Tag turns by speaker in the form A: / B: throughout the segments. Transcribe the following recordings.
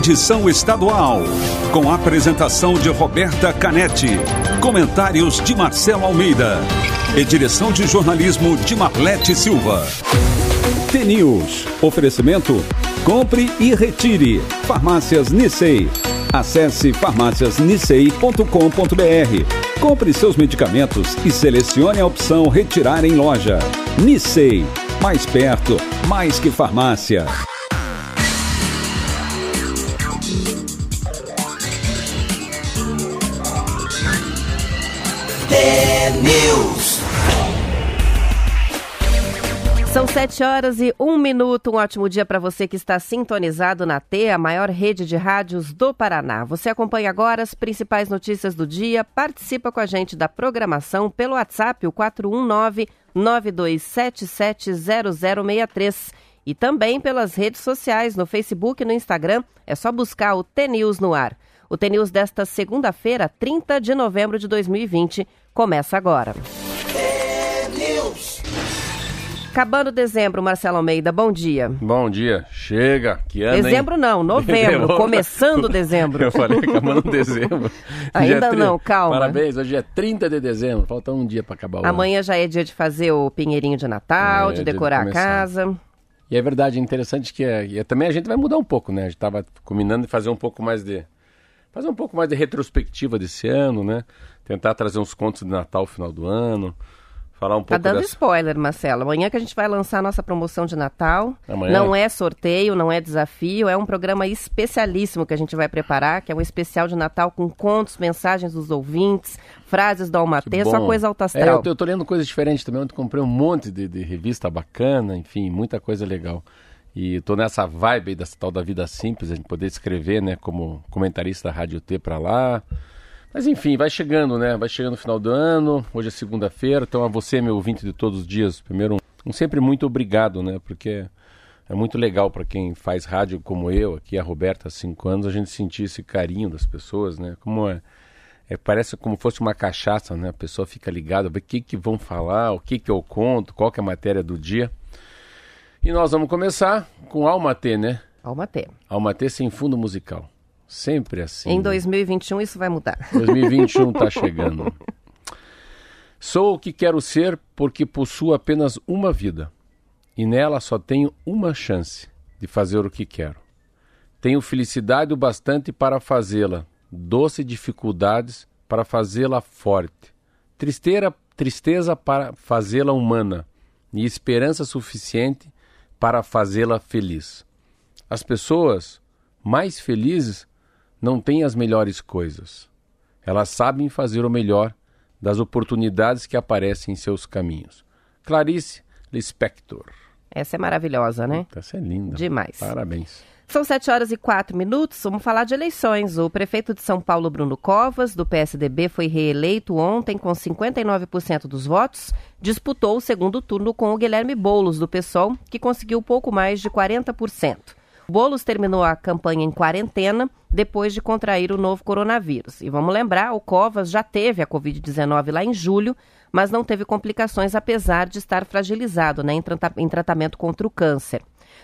A: edição estadual, com apresentação de Roberta Canetti, comentários de Marcelo Almeida e direção de jornalismo de Marlete Silva. T-News. Oferecimento Compre e retire. Farmácias Nissei. Acesse farmáciasnissei.com.br. Compre seus medicamentos e selecione a opção Retirar em loja. Nissei. Mais perto, mais que farmácia.
B: News. São sete horas e um minuto. Um ótimo dia para você que está sintonizado na T, a maior rede de rádios do Paraná. Você acompanha agora as principais notícias do dia. Participa com a gente da programação pelo WhatsApp, o 419 92770063 e também pelas redes sociais, no Facebook e no Instagram. É só buscar o T-News no ar. O T-News desta segunda-feira, 30 de novembro de 2020, começa agora. Acabando dezembro, Marcelo Almeida, bom dia.
C: Bom dia. Chega, que ano,
B: Dezembro
C: hein?
B: não, novembro, começando dezembro.
C: Eu falei acabando dezembro.
B: Ainda não, calma.
C: Parabéns, hoje é 30 de dezembro, falta um dia para acabar o
B: Amanhã
C: ano.
B: já é dia de fazer o pinheirinho de Natal,
C: É,
B: de
C: dia de
B: decorar a casa.
C: E é verdade, é interessante que é, e é- também a gente vai mudar um pouco, né? A gente tava combinando de fazer um pouco mais de fazer um pouco mais de retrospectiva desse ano, né? Tentar trazer uns contos de Natal no final do ano, falar um
B: Tá
C: pouco
B: dando
C: dessa...
B: spoiler, Marcelo. Amanhã que a gente vai lançar a nossa promoção de Natal.
C: Amanhã?
B: Não é sorteio, não é desafio, é um programa especialíssimo que a gente vai preparar, que é um especial de Natal com contos, mensagens dos ouvintes, frases do Almatê, só coisa alta
C: É,
B: astral.
C: eu, tô, eu tô lendo coisas diferentes também. Ontem comprei um monte de, de revista bacana, enfim, muita coisa legal. E tô nessa vibe aí dessa tal da vida simples, a gente poder escrever, né, como comentarista da Rádio T pra lá. Mas enfim, vai chegando, né? Vai chegando o final do ano, hoje é segunda-feira, então a você, meu ouvinte de todos os dias, primeiro, um, sempre muito obrigado, né? Porque é muito legal para quem faz rádio como eu, aqui a Roberta há cinco anos, a gente sentir esse carinho das pessoas, né? Como é, é, parece como fosse uma cachaça, né? A pessoa fica ligada, vê o que, que vão falar, o que, que eu conto, qual que é a matéria do dia. E nós vamos começar com Alma T, né?
B: Almatê.
C: Alma T sem fundo musical. Sempre assim.
B: Em
C: né?
B: 2021 isso vai mudar.
C: 2021 está chegando. Sou o que quero ser porque possuo apenas uma vida. E nela só tenho uma chance de fazer o que quero. Tenho felicidade o bastante para fazê-la, doce dificuldades para fazê-la forte, tristeira, tristeza para fazê-la humana e esperança suficiente para fazê-la feliz. As pessoas mais felizes não têm as melhores coisas. Elas sabem fazer o melhor das oportunidades que aparecem em seus caminhos. Clarice Lispector.
B: Essa é maravilhosa, né?
C: Essa é linda.
B: Demais.
C: Parabéns.
B: São 7 horas e 4 minutos. Vamos falar de eleições. O prefeito de São Paulo, Bruno Covas, do PSDB, foi reeleito ontem com 59% dos votos. Disputou o segundo turno com o Guilherme Boulos, do PSOL, que conseguiu pouco mais de 40%. Boulos terminou a campanha em quarentena depois de contrair o novo coronavírus. E vamos lembrar, o Covas já teve a Covid-19 lá em julho, mas não teve complicações, apesar de estar fragilizado né, em tratamento contra o câncer.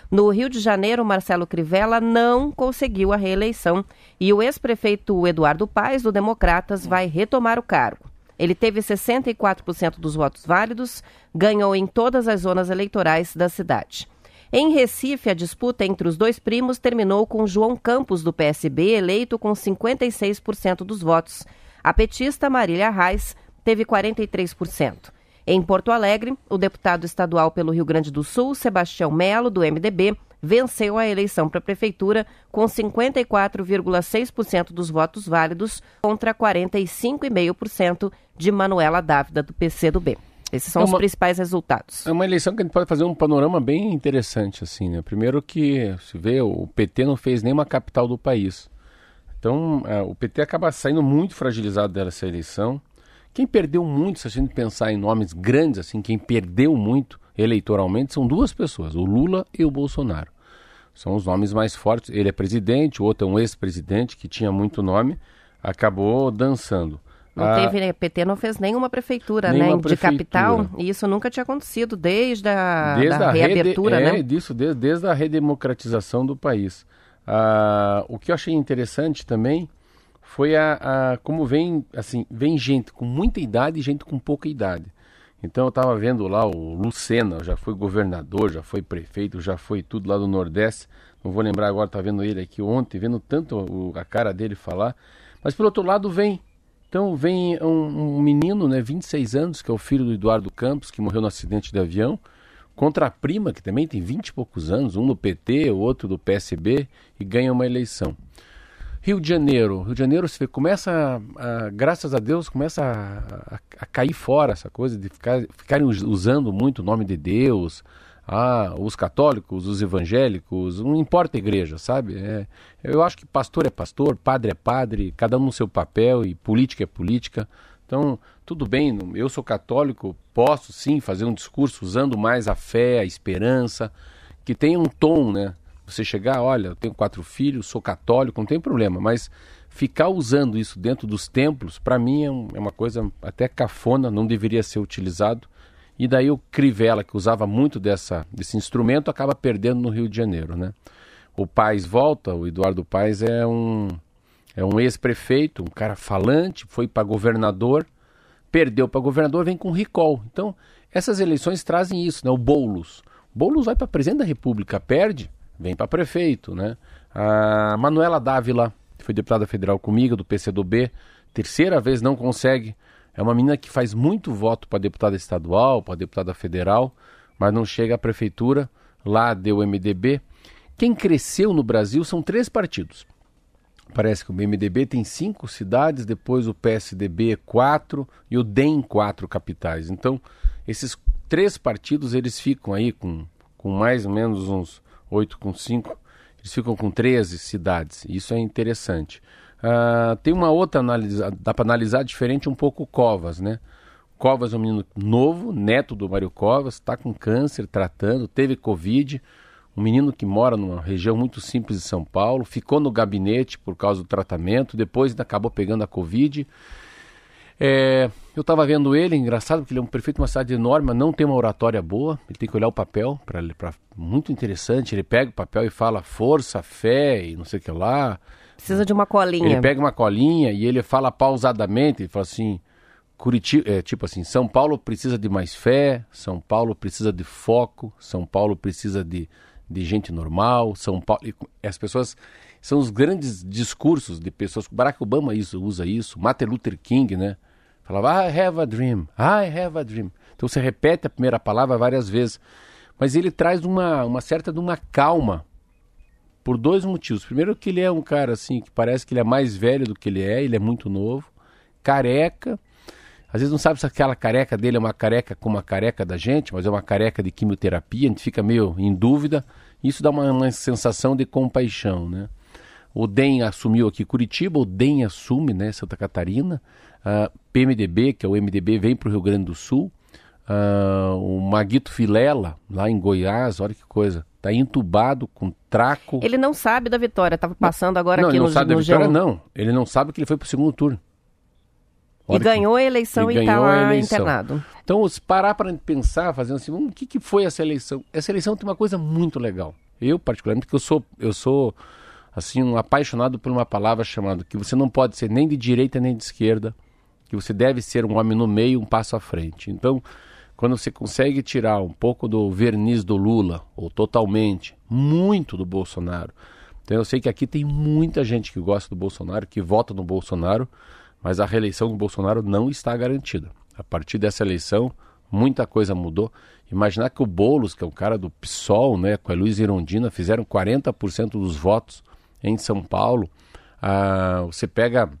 B: No Rio de Janeiro, Marcelo Crivella não conseguiu a reeleição e o ex-prefeito Eduardo Paes, do Democratas, vai retomar o cargo. Ele teve 64% dos votos válidos, ganhou em todas as zonas eleitorais da cidade. Em Recife, a disputa entre os dois primos terminou com João Campos, do PSB, eleito com 56% dos votos. A petista Marília Reis teve 43%. Em Porto Alegre, o deputado estadual pelo Rio Grande do Sul, Sebastião Melo, do MDB, venceu a eleição para a prefeitura com 54,6% dos votos válidos contra 45,5% de Manuela Dávida, do PCdoB. Esses são
C: É
B: os
C: uma-
B: principais resultados.
C: É uma eleição que a gente pode fazer um panorama bem interessante, assim, né? Primeiro que, se vê, o PT não fez nenhuma capital do país. Então, é, o PT acaba saindo muito fragilizado dessa eleição. Quem perdeu muito, se a gente pensar em nomes grandes, assim, quem perdeu muito eleitoralmente são duas pessoas, o Lula e o Bolsonaro. São os nomes mais fortes. Ele é presidente, o outro é um ex-presidente que tinha muito nome, acabou dançando.
B: Não
C: Ah,
B: teve, né? PT não fez nenhuma prefeitura,
C: Nenhuma
B: né, de
C: prefeitura.
B: capital, e isso nunca tinha acontecido desde a
C: desde
B: da
C: a rede-
B: reabertura,
C: é,
B: né?
C: disso, desde, desde a redemocratização do país. Ah, o que eu achei interessante também foi a, a, como vem assim vem gente com muita idade e gente com pouca idade. Então eu estava vendo lá o Lucena, já foi governador, já foi prefeito, já foi tudo lá do Nordeste. Não vou lembrar agora, tá vendo ele aqui ontem, vendo tanto o, a cara dele falar. Mas pelo outro lado vem então vem um, um, menino, né, 26 anos, que é o filho do Eduardo Campos, que morreu no acidente de avião, contra a prima, que também tem 20 e poucos anos, um no PT, o outro do PSB, e ganha uma eleição. Rio de Janeiro, Rio de Janeiro vê, começa, a, a, graças a Deus, começa a, a, a, cair fora essa coisa de ficar, ficarem usando muito o nome de Deus, ah, os católicos, os evangélicos, não importa a igreja, sabe? É, eu acho que pastor é pastor, padre é padre, cada um no seu papel e política é política. Então, tudo bem, eu sou católico, posso sim fazer um discurso usando mais a fé, a esperança, que tenha um tom, né? Você chegar, olha, eu tenho quatro filhos, sou católico, não tem problema, mas ficar usando isso dentro dos templos, para mim é, um, é uma coisa até cafona, não deveria ser utilizado. E daí o Crivella, que usava muito dessa, desse instrumento, acaba perdendo no Rio de Janeiro. Né? O Paes volta, o Eduardo Paes é um, é um ex-prefeito, um cara falante, foi para governador, perdeu para governador, vem com recall. Então, essas eleições trazem isso, né? o Boulos. Boulos vai para presidente da República, perde, vem para prefeito. Né? A Manuela Dávila, que foi deputada federal comigo, do PCdoB, terceira vez não consegue é uma menina que faz muito voto para deputada estadual, para deputada federal, mas não chega à prefeitura. Lá deu MDB. Quem cresceu no Brasil são três partidos. Parece que o MDB tem cinco cidades, depois o PSDB quatro e o DEM quatro capitais. Então, esses três partidos eles ficam aí com, com mais ou menos uns oito com cinco, eles ficam com 13 cidades. Isso é interessante. Uh, tem uma outra análise, dá para analisar diferente um pouco Covas, né? Covas é um menino novo, neto do Mário Covas, está com câncer, tratando, teve Covid. Um menino que mora numa região muito simples de São Paulo, ficou no gabinete por causa do tratamento, depois acabou pegando a Covid. É, eu estava vendo ele, engraçado, porque ele é um prefeito de uma cidade enorme, mas não tem uma oratória boa. Ele tem que olhar o papel, pra, pra, muito interessante. Ele pega o papel e fala força, fé e não sei o que lá.
B: Precisa de uma colinha.
C: Ele pega uma colinha e ele fala pausadamente, ele fala assim, Curitiba, é, tipo assim, São Paulo precisa de mais fé, São Paulo precisa de foco, São Paulo precisa de, de gente normal, São Paulo... As pessoas... São os grandes discursos de pessoas... Barack Obama isso, usa isso, Martin Luther King, né? Falava, I have a dream, I have a dream. Então você repete a primeira palavra várias vezes. Mas ele traz uma, uma certa de uma calma por dois motivos. Primeiro que ele é um cara assim que parece que ele é mais velho do que ele é, ele é muito novo, careca. Às vezes não sabe se aquela careca dele é uma careca como a careca da gente, mas é uma careca de quimioterapia, a gente fica meio em dúvida. Isso dá uma, uma sensação de compaixão, né? O DEM assumiu aqui Curitiba, o DEM assume, né, Santa Catarina. Uh, PMDB, que é o MDB, vem para o Rio Grande do Sul. Uh, o Maguito Filela, lá em Goiás, olha que coisa. Está entubado com traco.
B: Ele não sabe da vitória, estava passando agora
C: não,
B: aqui
C: ele
B: não
C: no, sabe no da vitória, não. Ele não sabe que ele foi para o segundo turno.
B: Olha e ganhou que... a eleição e está lá internado.
C: Então, se parar para pensar, fazendo assim, o que, que foi essa eleição? Essa eleição tem uma coisa muito legal. Eu, particularmente, porque eu sou, eu sou assim, um apaixonado por uma palavra chamada que você não pode ser nem de direita nem de esquerda, que você deve ser um homem no meio, um passo à frente. Então, quando você consegue tirar um pouco do verniz do Lula, ou totalmente, muito do Bolsonaro. Então eu sei que aqui tem muita gente que gosta do Bolsonaro, que vota no Bolsonaro, mas a reeleição do Bolsonaro não está garantida. A partir dessa eleição, muita coisa mudou. Imaginar que o Boulos, que é um cara do PSOL, né, com a Luiz Irondina, fizeram 40% dos votos em São Paulo. Ah, você pega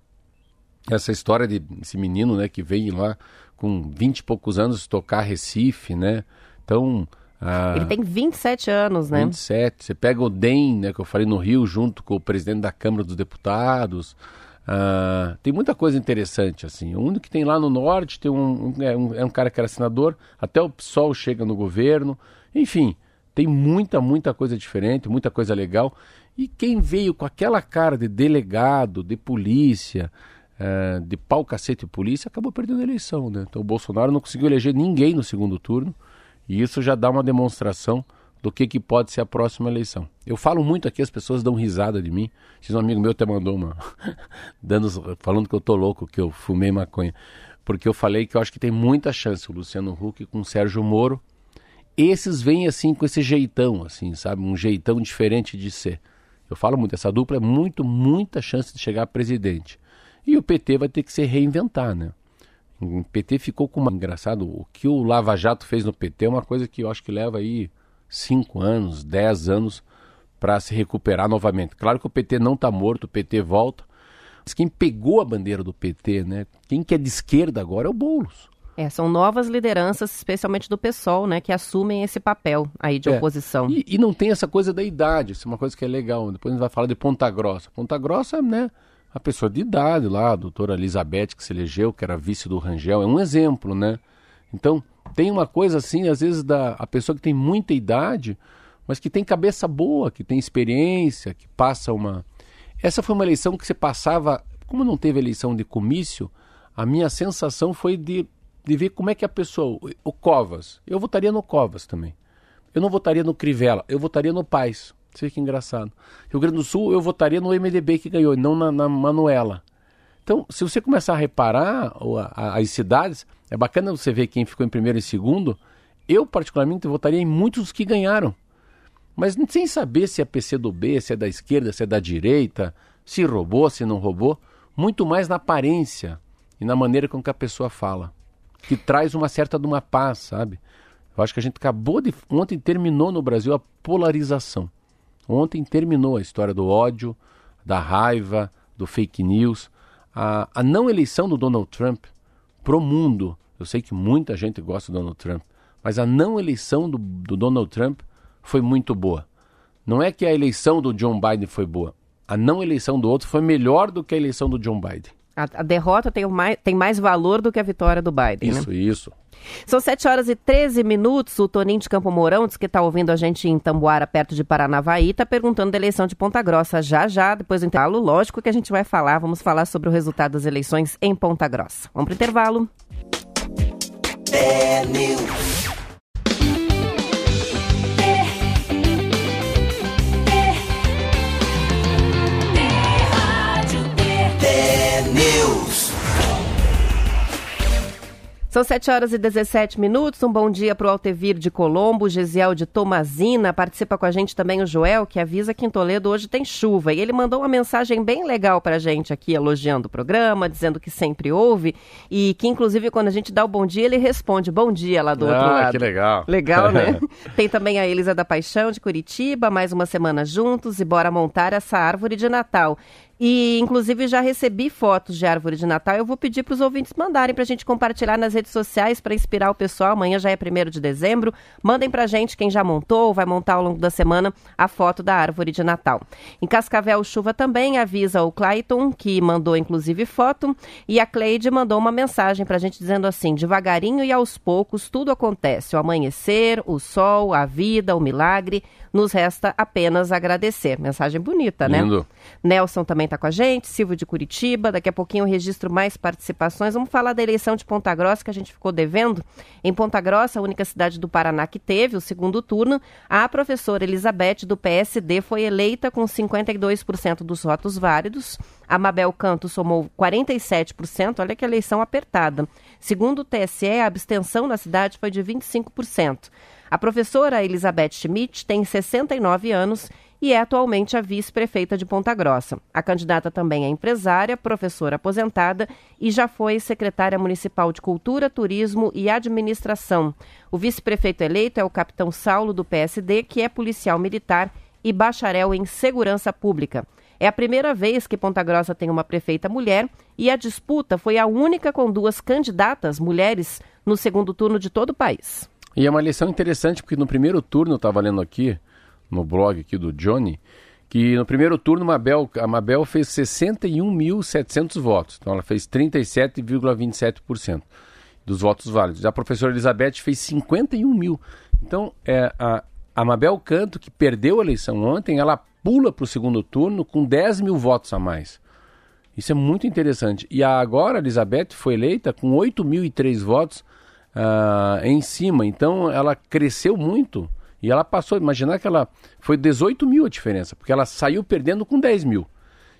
C: essa história de esse menino né, que veio lá com 20 e poucos anos tocar Recife, né? Então.
B: Ah, Ele tem 27 anos, né?
C: 27. Você pega o DEM, né, que eu falei no Rio, junto com o presidente da Câmara dos Deputados. Ah, tem muita coisa interessante, assim. O único que tem lá no norte tem um, um, é, um, é um cara que era senador, até o PSOL chega no governo. Enfim, tem muita, muita coisa diferente, muita coisa legal. E quem veio com aquela cara de delegado, de polícia, é, de pau, cacete e polícia, acabou perdendo a eleição. Né? Então o Bolsonaro não conseguiu eleger ninguém no segundo turno, e isso já dá uma demonstração do que, que pode ser a próxima eleição. Eu falo muito aqui, as pessoas dão risada de mim. Diz um amigo meu até mandou uma, dando, falando que eu tô louco, que eu fumei maconha. Porque eu falei que eu acho que tem muita chance o Luciano Huck com o Sérgio Moro. Esses vêm assim com esse jeitão, assim, sabe? Um jeitão diferente de ser. Eu falo muito, essa dupla é muito, muita chance de chegar a presidente. E o PT vai ter que se reinventar, né? O PT ficou com uma. Engraçado, o que o Lava Jato fez no PT é uma coisa que eu acho que leva aí cinco anos, dez anos para se recuperar novamente. Claro que o PT não está morto, o PT volta. Mas quem pegou a bandeira do PT, né? Quem que é de esquerda agora é o Boulos.
B: É, são novas lideranças, especialmente do PSOL, né, que assumem esse papel aí de é. oposição.
C: E, e, não tem essa coisa da idade, isso é uma coisa que é legal. Depois a gente vai falar de Ponta Grossa. Ponta Grossa, né, a pessoa de idade lá, a doutora Elizabeth, que se elegeu, que era vice do Rangel, é um exemplo, né? Então, tem uma coisa assim, às vezes, da a pessoa que tem muita idade, mas que tem cabeça boa, que tem experiência, que passa uma. Essa foi uma eleição que você passava. Como não teve eleição de comício, a minha sensação foi de, de ver como é que a pessoa. O Covas. Eu votaria no Covas também. Eu não votaria no Crivella, eu votaria no Paz. Você que engraçado. Rio Grande do Sul, eu votaria no MDB que ganhou, não na, na Manuela. Então, se você começar a reparar as cidades, é bacana você ver quem ficou em primeiro e segundo. Eu, particularmente, votaria em muitos que ganharam. Mas sem saber se é PC do B, se é da esquerda, se é da direita, se roubou, se não roubou. Muito mais na aparência e na maneira com que a pessoa fala. Que traz uma certa de uma paz, sabe? Eu acho que a gente acabou de. Ontem terminou no Brasil a polarização. Ontem terminou a história do ódio, da raiva, do fake news. A, a não eleição do Donald Trump pro mundo. Eu sei que muita gente gosta do Donald Trump, mas a não eleição do, do Donald Trump foi muito boa. Não é que a eleição do John Biden foi boa. A não eleição do outro foi melhor do que a eleição do John Biden.
B: A, derrota tem mais, tem mais valor do que a vitória do Biden.
C: Isso,
B: né?
C: isso.
B: São 7 horas e 13 minutos. O Toninho de Campo Mourão diz que está ouvindo a gente em Tamboara, perto de Paranavaí, está perguntando da eleição de Ponta Grossa. Já, já, depois do intervalo, lógico que a gente vai falar. Vamos falar sobre o resultado das eleições em Ponta Grossa. Vamos para o intervalo. É São 7 horas e 17 minutos. Um bom dia para o Altevir de Colombo, Gesiel de Tomazina. Participa com a gente também o Joel, que avisa que em Toledo hoje tem chuva. E ele mandou uma mensagem bem legal para a gente aqui, elogiando o programa, dizendo que sempre ouve. E que, inclusive, quando a gente dá o bom dia, ele responde bom dia lá do
C: ah,
B: outro lado.
C: que legal.
B: Legal, né? tem também a Elisa da Paixão, de Curitiba. Mais uma semana juntos e bora montar essa árvore de Natal. E, inclusive, já recebi fotos de árvore de Natal. Eu vou pedir para os ouvintes mandarem para a gente compartilhar nas redes sociais para inspirar o pessoal. Amanhã já é 1 de dezembro. Mandem para a gente quem já montou ou vai montar ao longo da semana a foto da árvore de Natal. Em Cascavel, chuva também, avisa o Clayton, que mandou inclusive foto. E a Cleide mandou uma mensagem para a gente dizendo assim: devagarinho e aos poucos tudo acontece. O amanhecer, o sol, a vida, o milagre. Nos resta apenas agradecer. Mensagem bonita, né?
C: Lindo.
B: Nelson também está com a gente, Silvio de Curitiba. Daqui a pouquinho eu registro mais participações. Vamos falar da eleição de Ponta Grossa que a gente ficou devendo. Em Ponta Grossa, a única cidade do Paraná que teve o segundo turno, a professora Elizabeth do PSD foi eleita com 52% dos votos válidos. A Mabel Canto somou 47%. Olha que eleição apertada. Segundo o TSE, a abstenção na cidade foi de 25%. A professora Elizabeth Schmidt tem 69 anos e é atualmente a vice-prefeita de Ponta Grossa. A candidata também é empresária, professora aposentada e já foi secretária municipal de Cultura, Turismo e Administração. O vice-prefeito eleito é o capitão Saulo, do PSD, que é policial militar e bacharel em segurança pública. É a primeira vez que Ponta Grossa tem uma prefeita mulher e a disputa foi a única com duas candidatas mulheres no segundo turno de todo o país.
C: E é uma eleição interessante porque no primeiro turno, eu estava lendo aqui, no blog aqui do Johnny, que no primeiro turno Mabel, a Mabel fez 61.700 votos. Então ela fez 37,27% dos votos válidos. A professora Elizabeth fez 51 mil. Então é, a, a Mabel Canto, que perdeu a eleição ontem, ela pula para o segundo turno com 10 mil votos a mais. Isso é muito interessante. E agora a Elizabeth foi eleita com 8.003 votos uh, em cima. Então ela cresceu muito E ela passou, imaginar que ela foi 18 mil a diferença, porque ela saiu perdendo com 10 mil.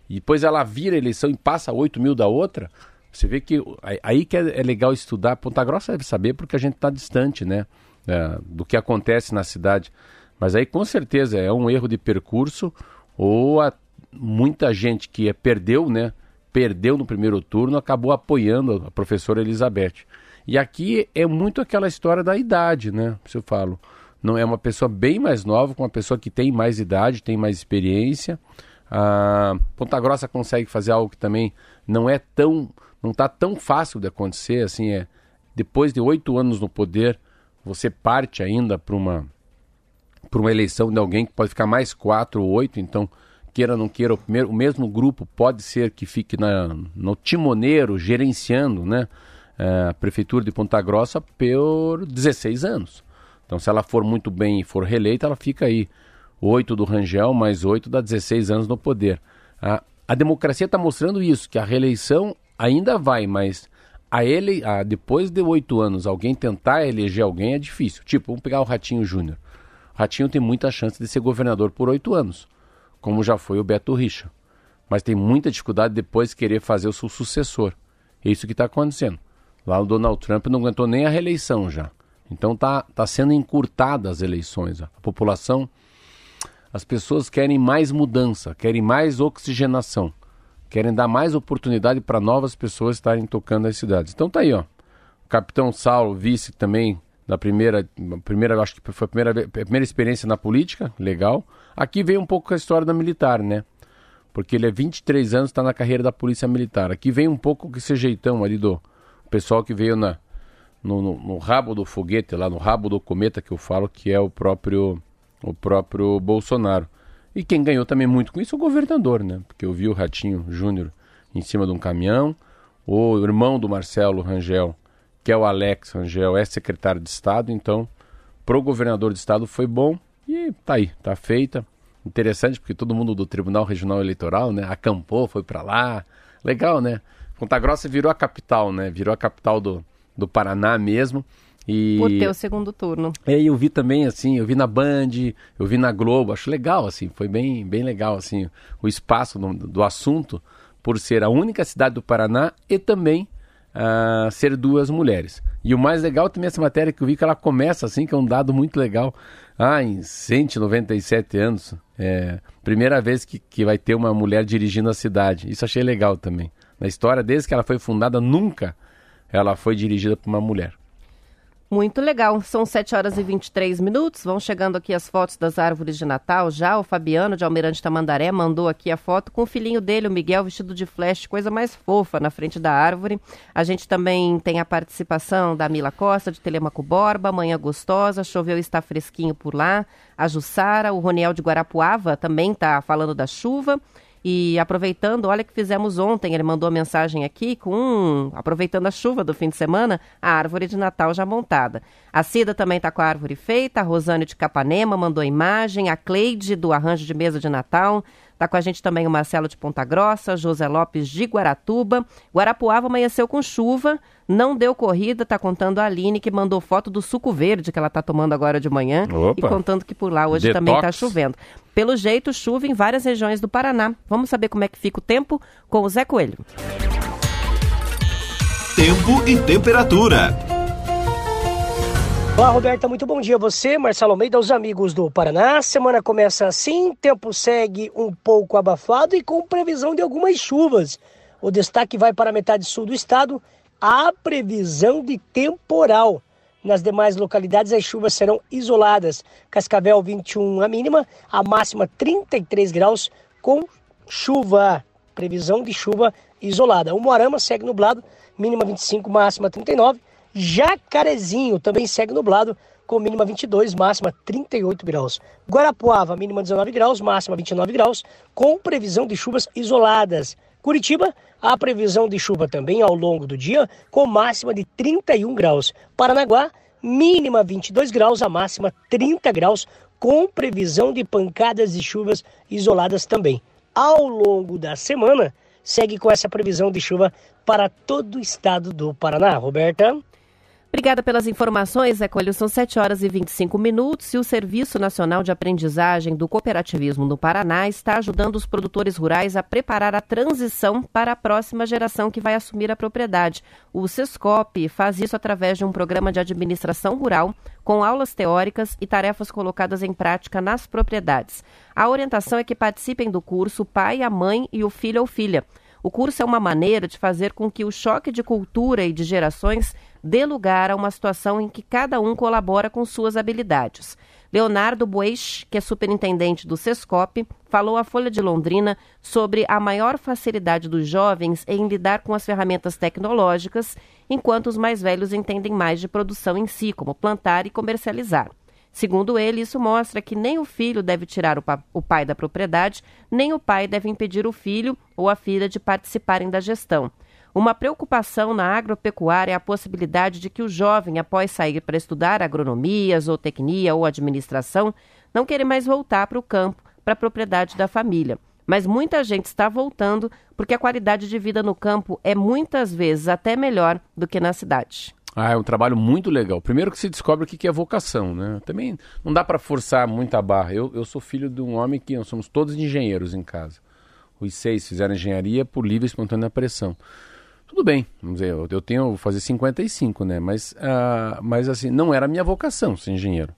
C: E depois ela vira a eleição e passa 8 mil da outra. Você vê que aí que é, é legal estudar. Ponta Grossa deve saber porque a gente está distante, né? É, do que acontece na cidade. Mas aí com certeza é um erro de percurso ou a, muita gente que é, perdeu, né? Perdeu no primeiro turno, acabou apoiando a professora Elizabeth. E aqui é muito aquela história da idade, né? Se eu falo, não é uma pessoa bem mais nova, com uma pessoa que tem mais idade, tem mais experiência. A Ponta Grossa consegue fazer algo que também não é tão, não está tão fácil de acontecer. Assim, é depois de oito anos no poder, você parte ainda para uma para uma eleição de alguém que pode ficar mais quatro ou oito. Então, queira ou não queira, o, primeiro, o mesmo grupo pode ser que fique na, no timoneiro, gerenciando, né? É, a prefeitura de Ponta Grossa por 16 anos. Então, se ela for muito bem e for reeleita, ela fica aí. 8 do Rangel, mais 8 dá 16 anos no poder. A, a democracia está mostrando isso, que a reeleição ainda vai, mas a ele, a, depois de oito anos, alguém tentar eleger alguém é difícil. Tipo, vamos pegar o Ratinho Júnior. Ratinho tem muita chance de ser governador por oito anos, como já foi o Beto Richa. Mas tem muita dificuldade depois de querer fazer o seu sucessor. É isso que está acontecendo. Lá o Donald Trump não aguentou nem a reeleição já. Então tá, tá sendo encurtadas as eleições. A população, as pessoas querem mais mudança, querem mais oxigenação, querem dar mais oportunidade para novas pessoas estarem tocando as cidades. Então tá aí, ó. O capitão Saulo, vice também da primeira, primeira acho que foi a primeira, a primeira experiência na política, legal. Aqui vem um pouco a história da militar, né? Porque ele é 23 anos, está na carreira da polícia militar. Aqui vem um pouco esse jeitão ali do pessoal que veio na, no, no, no, rabo do foguete, lá no rabo do cometa que eu falo, que é o próprio, o próprio Bolsonaro. E quem ganhou também muito com isso é o governador, né? Porque eu vi o Ratinho Júnior em cima de um caminhão, o irmão do Marcelo Rangel, que é o Alex Rangel, é secretário de Estado, então pro governador de Estado foi bom e tá aí, tá feita. Interessante porque todo mundo do Tribunal Regional Eleitoral, né, acampou, foi para lá. Legal, né? Ponta Grossa virou a capital, né? Virou a capital do, do Paraná mesmo. E...
B: Por ter o segundo turno.
C: É, eu vi também, assim, eu vi na Band, eu vi na Globo, acho legal, assim, foi bem, bem legal, assim, o espaço do, do assunto, por ser a única cidade do Paraná e também uh, ser duas mulheres. E o mais legal também essa matéria que eu vi que ela começa assim, que é um dado muito legal. Ah, em 197 anos, é, primeira vez que, que vai ter uma mulher dirigindo a cidade. Isso achei legal também. Na história, desde que ela foi fundada, nunca ela foi dirigida por uma mulher.
B: Muito legal. São 7 horas e 23 minutos. Vão chegando aqui as fotos das árvores de Natal. Já o Fabiano de Almirante Tamandaré mandou aqui a foto com o filhinho dele, o Miguel, vestido de flash, coisa mais fofa na frente da árvore. A gente também tem a participação da Mila Costa, de Telemaco Borba. Manhã gostosa, choveu e está fresquinho por lá. A Jussara, o Roniel de Guarapuava também está falando da chuva. E aproveitando, olha que fizemos ontem, ele mandou mensagem aqui com, aproveitando a chuva do fim de semana, a árvore de Natal já montada. A Cida também está com a árvore feita, a Rosane de Capanema mandou imagem, a Cleide do arranjo de mesa de Natal, Está com a gente também o Marcelo de Ponta Grossa, José Lopes de Guaratuba. Guarapuava amanheceu com chuva, não deu corrida, está contando a Aline, que mandou foto do suco verde que ela está tomando agora de manhã. Opa. E contando que por lá hoje Detox. também está chovendo. Pelo jeito, chuva em várias regiões do Paraná. Vamos saber como é que fica o tempo com o Zé Coelho.
A: Tempo e temperatura.
D: Olá, Roberta, muito bom dia a você, Marcelo Almeida, aos amigos do Paraná. Semana começa assim, tempo segue um pouco abafado e com previsão de algumas chuvas. O destaque vai para a metade sul do estado, a previsão de temporal. Nas demais localidades, as chuvas serão isoladas. Cascavel, 21 a mínima, a máxima 33 graus com chuva. Previsão de chuva isolada. O Moarama segue nublado, mínima 25, máxima 39. Jacarezinho também segue nublado, com mínima 22, máxima 38 graus. Guarapuava, mínima 19 graus, máxima 29 graus, com previsão de chuvas isoladas. Curitiba, a previsão de chuva também ao longo do dia, com máxima de 31 graus. Paranaguá, mínima 22 graus, a máxima 30 graus, com previsão de pancadas de chuvas isoladas também. Ao longo da semana, segue com essa previsão de chuva para todo o estado do Paraná. Roberta?
B: Obrigada pelas informações, Ecolho. São 7 horas e 25 minutos e o Serviço Nacional de Aprendizagem do Cooperativismo no Paraná está ajudando os produtores rurais a preparar a transição para a próxima geração que vai assumir a propriedade. O SESCOP faz isso através de um programa de administração rural com aulas teóricas e tarefas colocadas em prática nas propriedades. A orientação é que participem do curso o pai, a mãe e o filho ou filha. O curso é uma maneira de fazer com que o choque de cultura e de gerações dê lugar a uma situação em que cada um colabora com suas habilidades. Leonardo Boeix, que é superintendente do SESCOP, falou à Folha de Londrina sobre a maior facilidade dos jovens em lidar com as ferramentas tecnológicas, enquanto os mais velhos entendem mais de produção em si, como plantar e comercializar. Segundo ele, isso mostra que nem o filho deve tirar o, pa o, pai da propriedade, nem o pai deve impedir o filho ou a filha de participarem da gestão. Uma preocupação na agropecuária é a possibilidade de que o jovem, após sair para estudar agronomia, zootecnia ou administração, não queira mais voltar para o campo, para a propriedade da família. Mas muita gente está voltando porque a qualidade de vida no campo é muitas vezes até melhor do que na cidade.
C: Ah, é um trabalho muito legal. Primeiro que se descobre o que é vocação, né? Também não dá para forçar muita barra. Eu, eu sou filho de um homem que nós somos todos engenheiros em casa. Os seis fizeram engenharia por livre e espontânea pressão. Tudo bem, vamos dizer, eu tenho, vou fazer 55, né? Mas, uh, mas assim, não era a minha vocação ser engenheiro.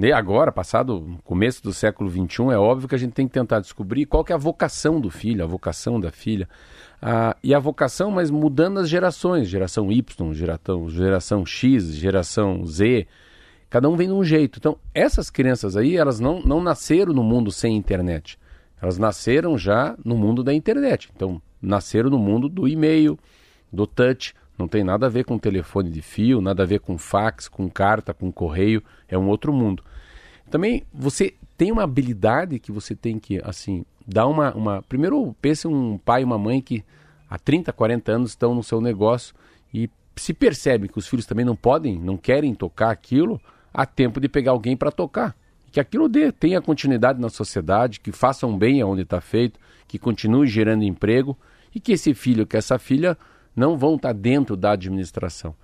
C: E agora, passado começo do século XXI, é óbvio que a gente tem que tentar descobrir qual que é a vocação do filho, a vocação da filha. Uh, e a vocação, mas mudando as gerações, geração Y, geração, geração X, geração Z, cada um vem de um jeito. Então, essas crianças aí, elas não, não nasceram no mundo sem internet. Elas nasceram já no mundo da internet. Então, nasceram no mundo do e-mail, do touch. Não tem nada a ver com telefone de fio, nada a ver com fax, com carta, com correio. É um outro mundo. Também você tem uma habilidade que você tem que, assim, dar uma. uma... Primeiro, pense um pai e uma mãe que há 30, 40 anos estão no seu negócio e se percebe que os filhos também não podem, não querem tocar aquilo, há tempo de pegar alguém para tocar. Que aquilo dê, tenha continuidade na sociedade, que façam bem aonde está feito, que continue gerando emprego e que esse filho, que essa filha não vão estar dentro da administração.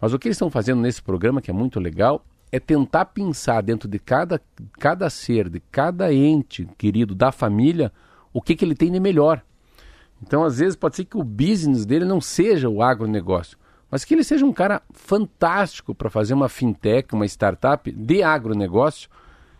C: Mas o que eles estão fazendo nesse programa, que é muito legal, é tentar pensar dentro de cada, cada ser, de cada ente querido da família, o que, que ele tem de melhor. Então, às vezes, pode ser que o business dele não seja o agronegócio, mas que ele seja um cara fantástico para fazer uma fintech, uma startup de agronegócio,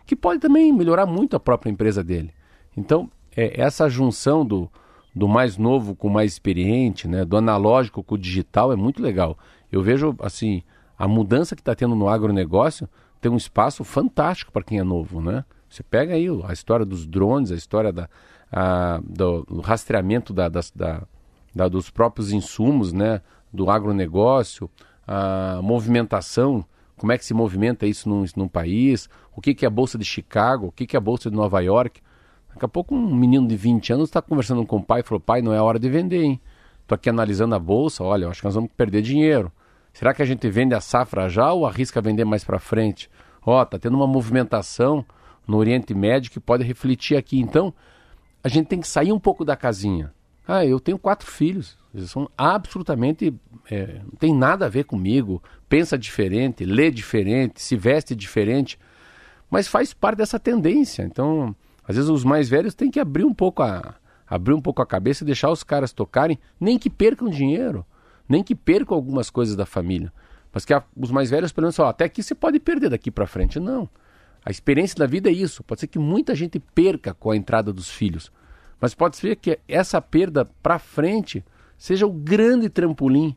C: que pode também melhorar muito a própria empresa dele. Então, é essa junção do, do mais novo com o mais experiente, né, do analógico com o digital é muito legal. Eu vejo assim a mudança que está tendo no agronegócio tem um espaço fantástico para quem é novo, né? Você pega aí a história dos drones, a história da, a, do, rastreamento da, da, da, dos próprios insumos, né, do agronegócio, a movimentação, como é que se movimenta isso num, num país, o que, que é a Bolsa de Chicago, o que, que é a Bolsa de Nova York. Daqui a pouco um menino de 20 anos está conversando com o pai e falou, pai, não é hora de vender, hein? Estou aqui analisando a bolsa, olha, acho que nós vamos perder dinheiro. Será que a gente vende a safra já ou arrisca vender mais para frente? Ó, oh, tá tendo uma movimentação no Oriente Médio que pode refletir aqui. Então, a gente tem que sair um pouco da casinha. Ah, eu tenho quatro filhos. Eles são absolutamente. É, não tem nada a ver comigo. Pensa diferente, lê diferente, se veste diferente. Mas faz parte dessa tendência. Então, às vezes os mais velhos têm que abrir um pouco a, abrir um pouco a cabeça e deixar os caras tocarem, nem que percam dinheiro, nem que percam algumas coisas da família. Mas que a, os mais velhos pelo menos falam, até aqui você pode perder daqui para frente. Não. A experiência da vida é isso. Pode ser que muita gente perca com a entrada dos filhos. Mas pode ser que essa perda para frente seja o grande trampolim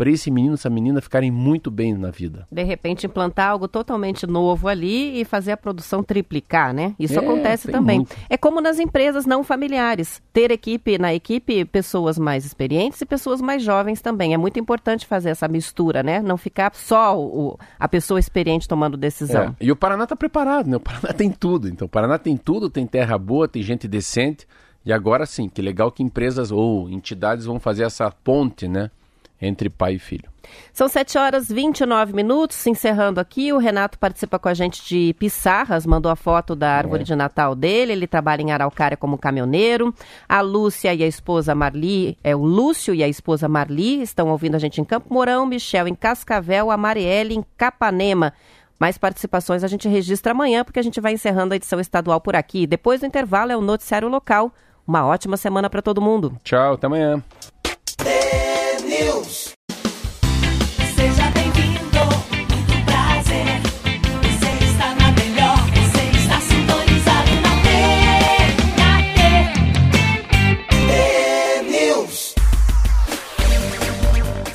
C: para esse menino, essa menina ficarem muito bem na vida.
B: De repente implantar algo totalmente novo ali e fazer a produção triplicar, né? Isso é, acontece também. Muito. É como nas empresas não familiares, ter equipe na equipe pessoas mais experientes e pessoas mais jovens também. É muito importante fazer essa mistura, né? Não ficar só o, a pessoa experiente tomando decisão. É.
C: E o Paraná está preparado, né? O Paraná tem tudo. Então, o Paraná tem tudo, tem terra boa, tem gente decente. E agora sim, que legal que empresas ou entidades vão fazer essa ponte, né? Entre pai e filho.
B: São 7 horas e 29 minutos, encerrando aqui. O Renato participa com a gente de Pissarras, mandou a foto da árvore é. de Natal dele. Ele trabalha em Araucária como caminhoneiro. A Lúcia e a esposa Marli, é o Lúcio e a esposa Marli, estão ouvindo a gente em Campo Mourão, Michel em Cascavel, a Marielle em Capanema. Mais participações a gente registra amanhã, porque a gente vai encerrando a edição estadual por aqui. Depois do intervalo é o noticiário local. Uma ótima semana para todo mundo.
C: Tchau, até amanhã.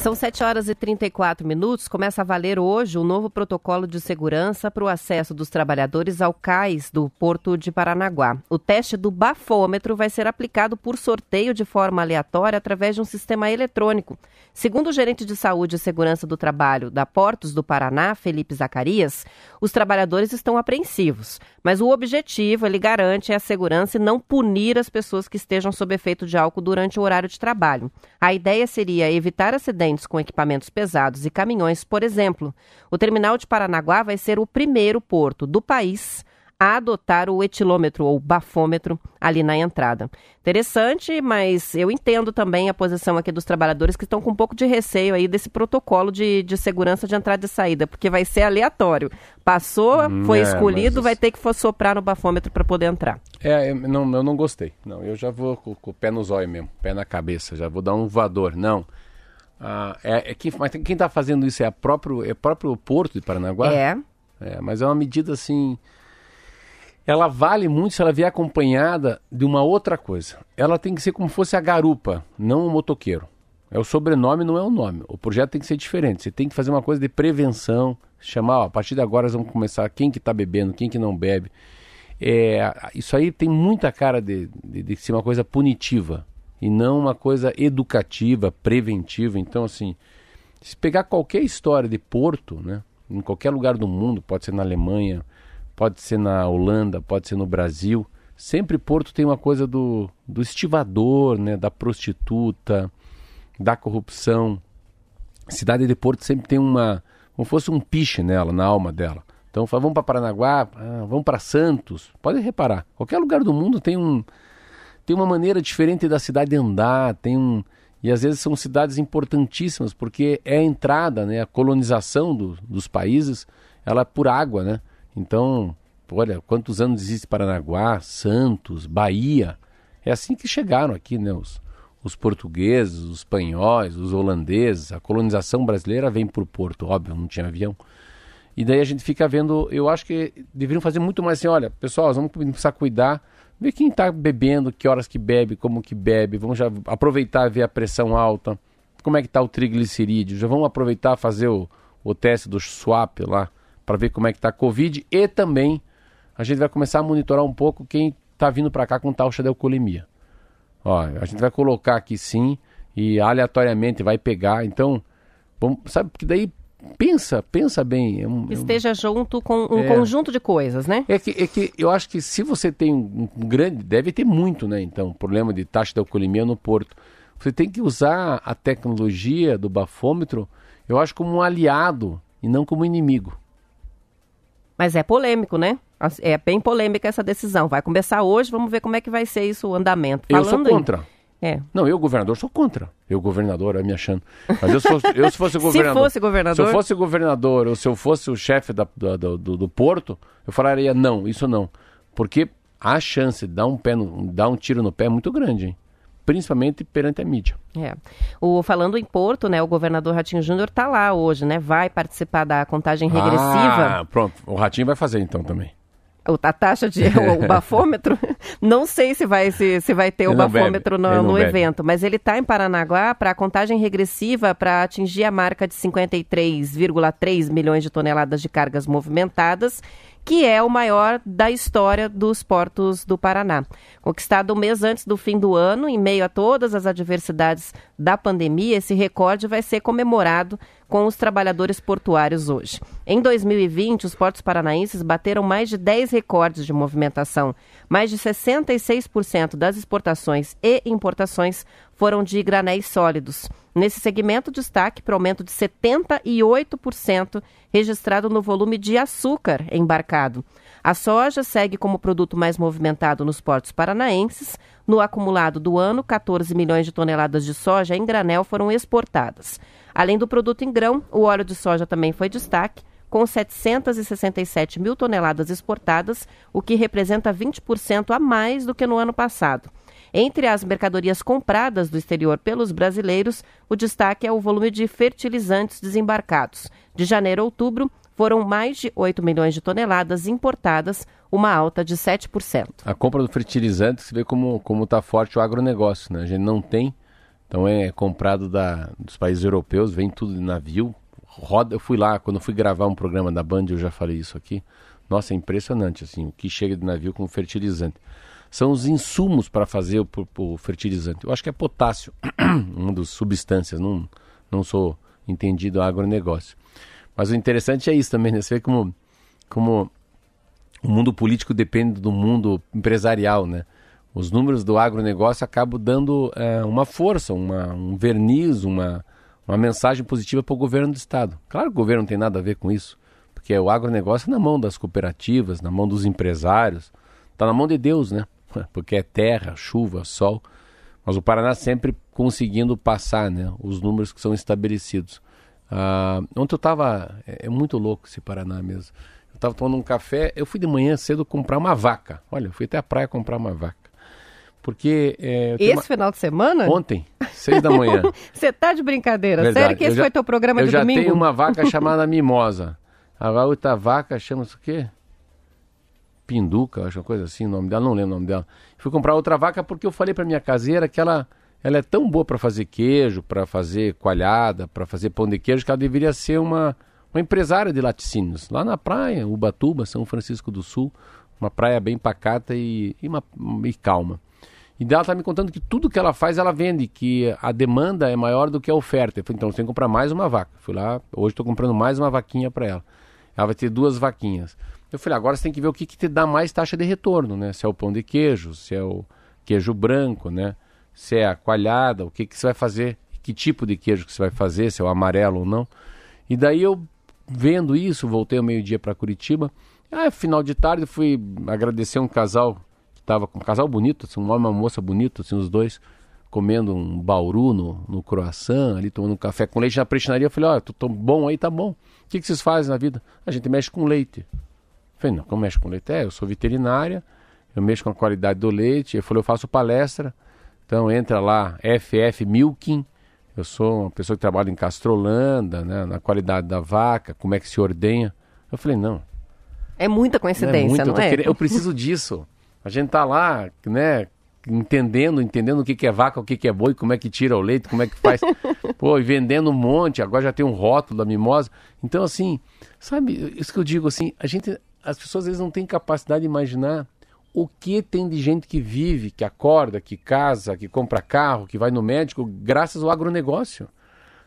B: São 7 horas e 34 minutos. Começa a valer hoje o novo protocolo de segurança para o acesso dos trabalhadores ao cais do Porto de Paranaguá. O teste do bafômetro vai ser aplicado por sorteio de forma aleatória através de um sistema eletrônico. Segundo o gerente de saúde e segurança do trabalho da Portos do Paraná, Felipe Zacarias, os trabalhadores estão apreensivos, mas o objetivo, ele garante, é a segurança e não punir as pessoas que estejam sob efeito de álcool durante o horário de trabalho. A ideia seria evitar acidentes com equipamentos pesados e caminhões, por exemplo. O terminal de Paranaguá vai ser o primeiro porto do país a adotar o etilômetro ou bafômetro ali na entrada. Interessante, mas eu entendo também a posição aqui dos trabalhadores que estão com um pouco de receio aí desse protocolo de, de segurança de entrada e saída, porque vai ser aleatório. Passou, foi é, escolhido, vai ter que soprar no bafômetro para poder entrar.
C: É, eu não, eu não gostei. Não, eu já vou com, com o pé no zóio mesmo, pé na cabeça, já vou dar um voador. Não. Ah, é, é que, mas quem está fazendo isso é, a próprio, é o próprio Porto de Paranaguá?
B: É.
C: é. Mas é uma medida assim. Ela vale muito se ela vier acompanhada de uma outra coisa. Ela tem que ser como fosse a garupa, não o motoqueiro. É o sobrenome, não é o nome. O projeto tem que ser diferente. Você tem que fazer uma coisa de prevenção, chamar, ó, a partir de agora vamos começar quem que está bebendo, quem que não bebe. É, isso aí tem muita cara de, de, de ser uma coisa punitiva e não uma coisa educativa, preventiva. Então, assim, se pegar qualquer história de Porto, né, em qualquer lugar do mundo, pode ser na Alemanha, pode ser na Holanda, pode ser no Brasil, sempre Porto tem uma coisa do, do estivador, né, da prostituta, da corrupção. Cidade de Porto sempre tem uma, como fosse um piche nela, na alma dela. Então, vamos para Paranaguá, ah, vamos para Santos. Pode reparar, qualquer lugar do mundo tem um tem uma maneira diferente da cidade andar, tem um e às vezes são cidades importantíssimas porque é a entrada, né, a colonização do, dos países, ela é por água, né? Então, olha, quantos anos existe Paranaguá, Santos, Bahia? É assim que chegaram aqui, né, os, os portugueses, os espanhóis, os holandeses, a colonização brasileira vem por Porto, óbvio, não tinha avião. E daí a gente fica vendo, eu acho que deveriam fazer muito mais assim, olha, pessoal, vamos precisar cuidar ver quem está bebendo, que horas que bebe, como que bebe. Vamos já aproveitar e ver a pressão alta, como é que está o triglicerídeo. Já vamos aproveitar fazer o, o teste do swap lá para ver como é que está a Covid e também a gente vai começar a monitorar um pouco quem está vindo para cá com taxa de alcoolemia. Ó, a gente vai colocar aqui sim e aleatoriamente vai pegar. Então, vamos, sabe, porque daí pensa, pensa bem. É
B: um, Esteja junto com um é, conjunto de coisas, né?
C: É que, é que eu acho que se você tem um, um grande, deve ter muito, né? Então, problema de taxa de alcoolemia no porto. Você tem que usar a tecnologia do bafômetro, eu acho, como um aliado e não como inimigo.
B: Mas é polêmico, né? É bem polêmica essa decisão. Vai começar hoje, vamos ver como é que vai ser isso, o andamento.
C: Falando eu sou contra.
B: Em... É.
C: Não, eu, governador, sou contra. Eu, governador, é me achando. Mas eu, se fosse, eu, se fosse governador.
B: se fosse governador.
C: Se eu fosse governador ou se eu fosse o chefe da, do, do, do, porto, eu falaria não, isso não. Porque a chance de dar um, pé no, dar um tiro no pé é muito grande, hein? principalmente perante a mídia.
B: É. O, falando em Porto, né, o governador Ratinho Júnior está lá hoje, né? Vai participar da contagem regressiva.
C: Ah, pronto. O Ratinho vai fazer então também
B: a taxa de o, bafômetro, não sei se vai se, se vai ter ele o bafômetro no, no evento, mas ele está em Paranaguá para a contagem regressiva para atingir a marca de 53,3 milhões de toneladas de cargas movimentadas que é o maior da história dos portos do Paraná. Conquistado um mês antes do fim do ano, em meio a todas as adversidades da pandemia, esse recorde vai ser comemorado com os trabalhadores portuários hoje. Em 2020, os portos paranaenses bateram mais de 10 recordes de movimentação. Mais de 66% das exportações e importações foram de granéis sólidos. Nesse segmento, destaque para o aumento de 78% registrado no volume de açúcar embarcado. A soja segue como produto mais movimentado nos portos paranaenses. No acumulado do ano, 14 milhões de toneladas de soja em granel foram exportadas. Além do produto em grão, o óleo de soja também foi destaque, com 767 mil toneladas exportadas, o que representa 20% a mais do que no ano passado. Entre as mercadorias compradas do exterior pelos brasileiros, o destaque é o volume de fertilizantes desembarcados. De janeiro a outubro, foram mais de 8 milhões de toneladas importadas, uma alta de 7%.
C: A compra do fertilizante, você vê como está forte o agronegócio, né? A gente não tem, então é comprado da, dos países europeus, vem tudo de navio, roda. Eu fui lá, quando fui gravar um programa da Band, eu já falei isso aqui. Nossa, é impressionante, assim, o que chega de navio com fertilizante. São os insumos para fazer o, o, fertilizante. Eu acho que é potássio, uma das substâncias, não, não sou entendido agronegócio. Mas o interessante é isso também, né? Você vê como, como o mundo político depende do mundo empresarial, né? Os números do agronegócio acabam dando é, uma força, uma, um verniz, uma, uma mensagem positiva para o governo do Estado. Claro que o governo não tem nada a ver com isso, porque o agronegócio é na mão das cooperativas, na mão dos empresários, está na mão de Deus, né? Porque é terra, chuva, sol. Mas o Paraná sempre conseguindo passar né, os números que são estabelecidos. Ah, ontem eu estava. É, é, muito louco esse Paraná mesmo. Eu estava tomando um café, eu fui de manhã cedo comprar uma vaca. Olha, eu fui até a praia comprar uma vaca. Porque.
B: É, esse uma... final de semana?
C: Ontem, seis da manhã.
B: Você tá de brincadeira? Verdade. Sério que esse já, foi teu programa de domingo?
C: Eu já tenho uma vaca chamada Mimosa. A outra vaca chama-se o quê? Pinduca, acho uma coisa assim, o nome dela, não lembro o nome dela. Fui comprar outra vaca porque eu falei para minha caseira que ela ela é tão boa para fazer queijo, para fazer coalhada, para fazer pão de queijo, que ela deveria ser uma, uma empresária de laticínios. Lá na praia, Ubatuba, São Francisco do Sul, uma praia bem pacata e, e, uma, e calma. E ela está me contando que tudo que ela faz, ela vende, que a demanda é maior do que a oferta. Eu falei, então você tem que comprar mais uma vaca. Fui lá, hoje estou comprando mais uma vaquinha para ela. Ela vai ter duas vaquinhas. Eu falei, agora você tem que ver o que, que te dá mais taxa de retorno, né? Se é o pão de queijo, se é o queijo branco, né? se é a coalhada, o que, que você vai fazer, que tipo de queijo que você vai fazer, se é o amarelo ou não. E daí eu, vendo isso, voltei ao meio-dia para Curitiba. Ah, final de tarde fui agradecer um casal que estava com um casal bonito, assim, um homem e uma moça bonito, assim, os dois comendo um bauru no, no croissant, ali tomando um café com leite na prestinaria. Eu falei, ó, oh, tô bom aí, tá bom. O que, que vocês fazem na vida? A gente mexe com leite. Eu falei, não, como mexe com leite? É, eu sou veterinária, eu mexo com a qualidade do leite. Eu falei, eu faço palestra então entra lá, FF Milking. Eu sou uma pessoa que trabalha em Castrolanda, né, na qualidade da vaca, como é que se ordenha. Eu falei, não.
B: É muita coincidência, não, é? Não
C: eu,
B: é?
C: Querendo, eu preciso disso. A gente tá lá, né, entendendo, entendendo o que, que é vaca, o que, que é boi, como é que tira o leite, como é que faz. Pô, e vendendo um monte, agora já tem um rótulo da mimosa. Então, assim, sabe, isso que eu digo assim, a gente, as pessoas às vezes não têm capacidade de imaginar o que tem de gente que vive, que acorda, que casa, que compra carro, que vai no médico, graças ao agronegócio.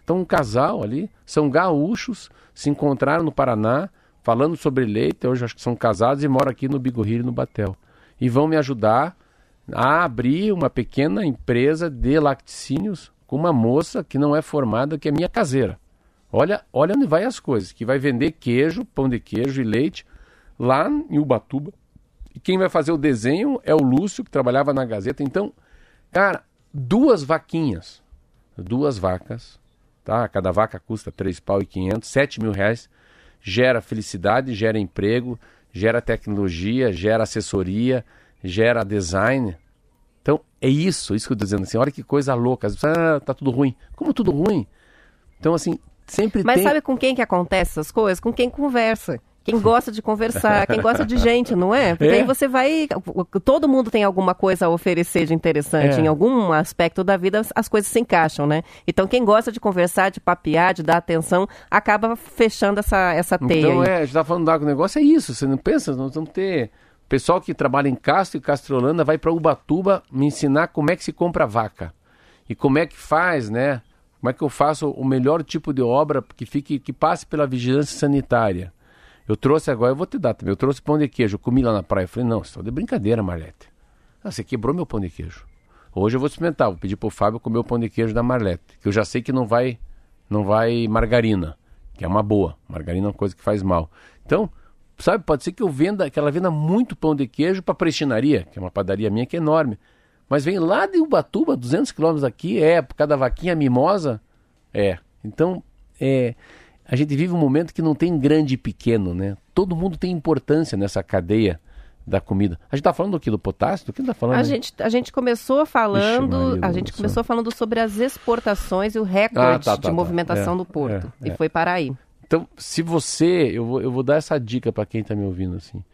C: Então, um casal ali, são gaúchos, se encontraram no Paraná, falando sobre leite, hoje acho que são casados e moram aqui no Bigorrilho, no Batel. E vão me ajudar a abrir uma pequena empresa de lacticínios com uma moça que não é formada, que é minha caseira. Olha, olha onde vai as coisas, que vai vender queijo, pão de queijo e leite lá em Ubatuba, e quem vai fazer o desenho é o Lúcio, que trabalhava na Gazeta. Então, cara, duas vaquinhas, duas vacas, tá? Cada vaca custa três pau e quinhentos, sete mil reais. Gera felicidade, gera emprego, gera tecnologia, gera assessoria, gera design. Então, é isso, isso que eu estou dizendo assim. Olha que coisa louca. Ah, tá tudo ruim. Como tudo ruim? Então, assim, sempre
B: Mas
C: tem...
B: sabe com quem que acontece essas coisas? Com quem conversa quem gosta de conversar, quem gosta de gente, não é? Porque é. aí você vai. Todo mundo tem alguma coisa a oferecer de interessante. É. Em algum aspecto da vida, as coisas se encaixam, né? Então, quem gosta de conversar, de papear, de dar atenção, acaba fechando essa, essa teia.
C: Então,
B: aí.
C: é, a gente tá falando do negócio, é isso. Você não pensa, nós vamos ter. Pessoal que trabalha em Castro e Castrolanda vai para Ubatuba me ensinar como é que se compra vaca. E como é que faz, né? Como é que eu faço o melhor tipo de obra que fique que passe pela vigilância sanitária? Eu trouxe agora, eu vou te dar também. Eu trouxe pão de queijo, eu comi lá na praia. Eu falei, não, você está de brincadeira, Marlete. Ah, você quebrou meu pão de queijo. Hoje eu vou experimentar, vou pedir pro Fábio comer o pão de queijo da Marlete, que eu já sei que não vai, não vai margarina, que é uma boa. Margarina é uma coisa que faz mal. Então, sabe, pode ser que eu venda, que ela venda muito pão de queijo para prestinaria, que é uma padaria minha que é enorme. Mas vem lá de Ubatuba, 200 quilômetros daqui, é, por cada vaquinha mimosa, é. Então, é, a gente vive um momento que não tem grande e pequeno, né? Todo mundo tem importância nessa cadeia da comida. A gente está falando do que? Do potássio? Do que está falando?
B: A gente, a gente começou falando, Ixi, a gente começou falando sobre as exportações e o recorde ah, tá, tá, de tá, movimentação é, do porto. É, e é. foi para aí.
C: Então, se você, eu vou, eu vou dar essa dica para quem está me ouvindo assim.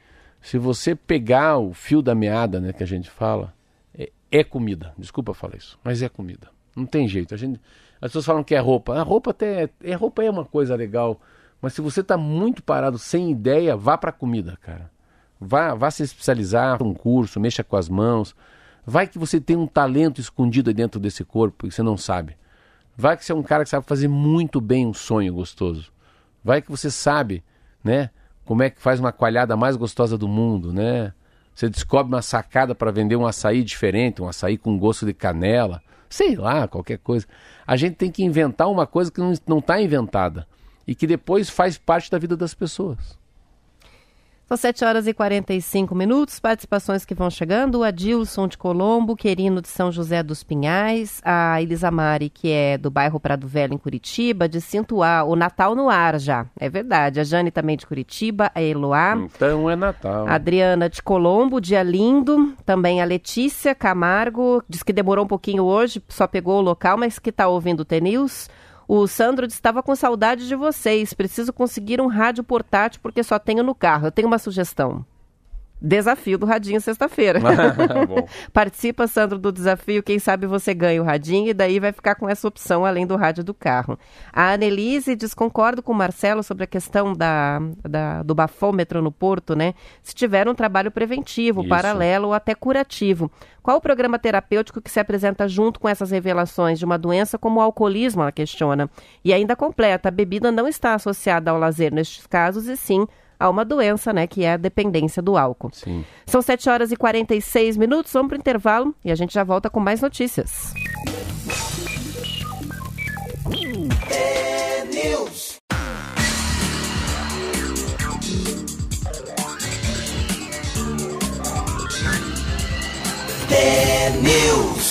C: Se você pegar o fio da meada, né, que a gente fala, é, é comida. Desculpa falar isso, mas é comida. Não tem jeito. A gente, as pessoas falam que é roupa. A roupa até é roupa é uma coisa legal, mas se você está muito parado, sem ideia, vá para comida, cara. Vá, vá se especializar, um curso, mexa com as mãos. Vai que você tem um talento escondido dentro desse corpo e você não sabe. Vai que você é um cara que sabe fazer muito bem um sonho gostoso. Vai que você sabe, né? Como é que faz uma coalhada mais gostosa do mundo, né? Você descobre uma sacada para vender um açaí diferente, um açaí com gosto de canela, sei lá, qualquer coisa. A gente tem que inventar uma coisa que não está inventada e que depois faz parte da vida das pessoas.
B: São 7 horas e 45 minutos. Participações que vão chegando. O Adilson de Colombo, Querino de São José dos Pinhais, a Elisamari, que é do bairro Prado Velho, em Curitiba, de Cintuá. O Natal no ar já. É verdade. A Jane também de Curitiba, a Eloá.
C: Então é Natal.
B: A Adriana de Colombo, dia lindo. Também a Letícia Camargo, diz que demorou um pouquinho hoje, só pegou o local, mas que está ouvindo o T-News. O Sandro estava com saudade de vocês. Preciso conseguir um rádio portátil porque só tenho no carro. Eu tenho uma sugestão. Desafio do Radinho sexta-feira. Participa, Sandro, do desafio. Quem sabe você ganha o Radinho e daí vai ficar com essa opção além do rádio do carro. A Annelise diz: concordo com o Marcelo sobre a questão da, da, do bafômetro no porto, né? Se tiver um trabalho preventivo, Isso. paralelo ou até curativo. Qual o programa terapêutico que se apresenta junto com essas revelações de uma doença como o alcoolismo? Ela questiona. E ainda completa: a bebida não está associada ao lazer nestes casos, e sim a uma doença, né, que é a dependência do álcool.
C: Sim.
B: São 7 horas e 46 minutos, vamos para o intervalo e a gente já volta com mais notícias. É News.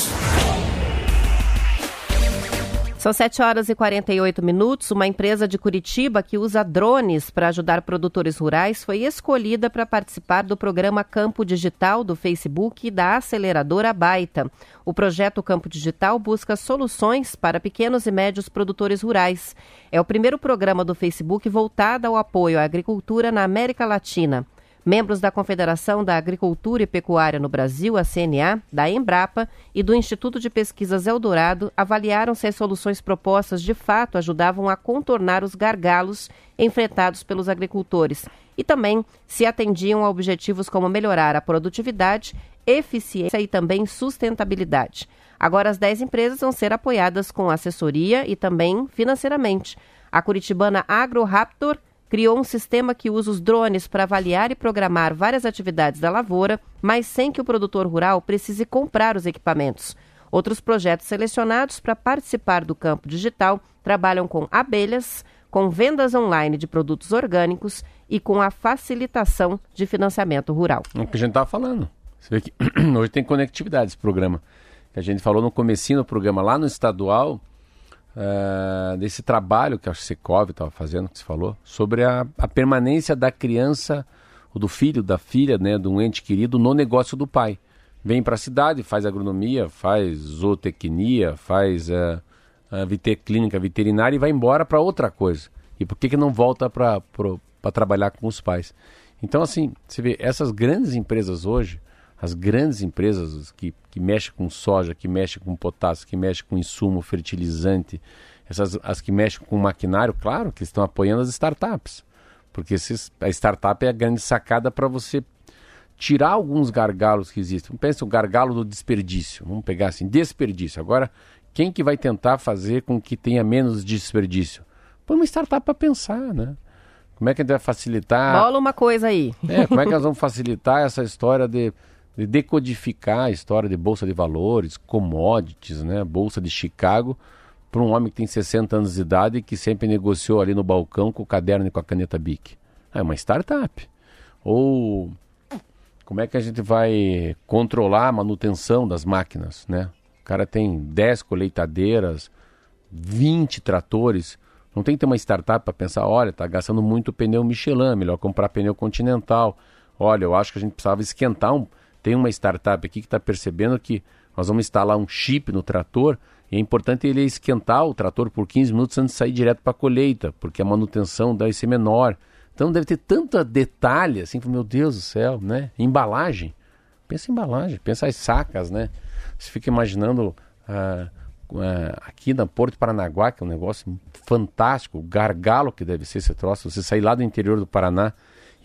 B: São 7 horas e 48 minutos. Uma empresa de Curitiba que usa drones para ajudar produtores rurais foi escolhida para participar do programa Campo Digital do Facebook e da aceleradora Baita. O projeto Campo Digital busca soluções para pequenos e médios produtores rurais. É o primeiro programa do Facebook voltado ao apoio à agricultura na América Latina. Membros da Confederação da Agricultura e Pecuária no Brasil, a CNA, da Embrapa e do Instituto de Pesquisas Eldorado avaliaram se as soluções propostas de fato ajudavam a contornar os gargalos enfrentados pelos agricultores e também se atendiam a objetivos como melhorar a produtividade, eficiência e também sustentabilidade. Agora, as 10 empresas vão ser apoiadas com assessoria e também financeiramente. A curitibana AgroRaptor criou um sistema que usa os drones para avaliar e programar várias atividades da lavoura, mas sem que o produtor rural precise comprar os equipamentos. Outros projetos selecionados para participar do campo digital trabalham com abelhas, com vendas online de produtos orgânicos e com a facilitação de financiamento rural.
C: É o que a gente estava falando. Você vê que hoje tem conectividade esse programa. Que a gente falou no comecinho do programa, lá no estadual, uh, desse trabalho que a Secov estava fazendo, que você falou, sobre a, a, permanência da criança, ou do filho, da filha, né, de um ente querido no negócio do pai. Vem para a cidade, faz agronomia, faz zootecnia, faz uh, uh, clínica veterinária e vai embora para outra coisa. E por que, que não volta para trabalhar com os pais? Então, assim, você vê, essas grandes empresas hoje, as grandes empresas que, que mexem com soja, que mexem com potássio, que mexem com insumo, fertilizante, essas, as que mexem com maquinário, claro que estão apoiando as startups. Porque esses, a startup é a grande sacada para você tirar alguns gargalos que existem. Pensa o gargalo do desperdício. Vamos pegar assim, desperdício. Agora, quem que vai tentar fazer com que tenha menos desperdício? Põe uma startup para pensar, né? Como é que a gente vai facilitar...
B: Bola uma coisa aí.
C: É, como é que nós vamos facilitar essa história de de decodificar a história de bolsa de valores, commodities, né, bolsa de Chicago, para um homem que tem 60 anos de idade e que sempre negociou ali no balcão com o caderno e com a caneta Bic. É uma startup. Ou como é que a gente vai controlar a manutenção das máquinas, né? O cara tem 10 colheitadeiras, 20 tratores. Não tem que ter uma startup para pensar, olha, está gastando muito pneu Michelin, melhor comprar pneu Continental. Olha, eu acho que a gente precisava esquentar um tem uma startup aqui que está percebendo que nós vamos instalar um chip no trator e é importante ele esquentar o trator por 15 minutos antes de sair direto para a colheita, porque a manutenção deve ser menor. Então deve ter tanta detalhe, assim, meu Deus do céu, né? Embalagem. Pensa em embalagem, pensa as sacas, né? Você fica imaginando ah, ah, aqui na Porto Paranaguá, que é um negócio fantástico, gargalo que deve ser esse troço, você sair lá do interior do Paraná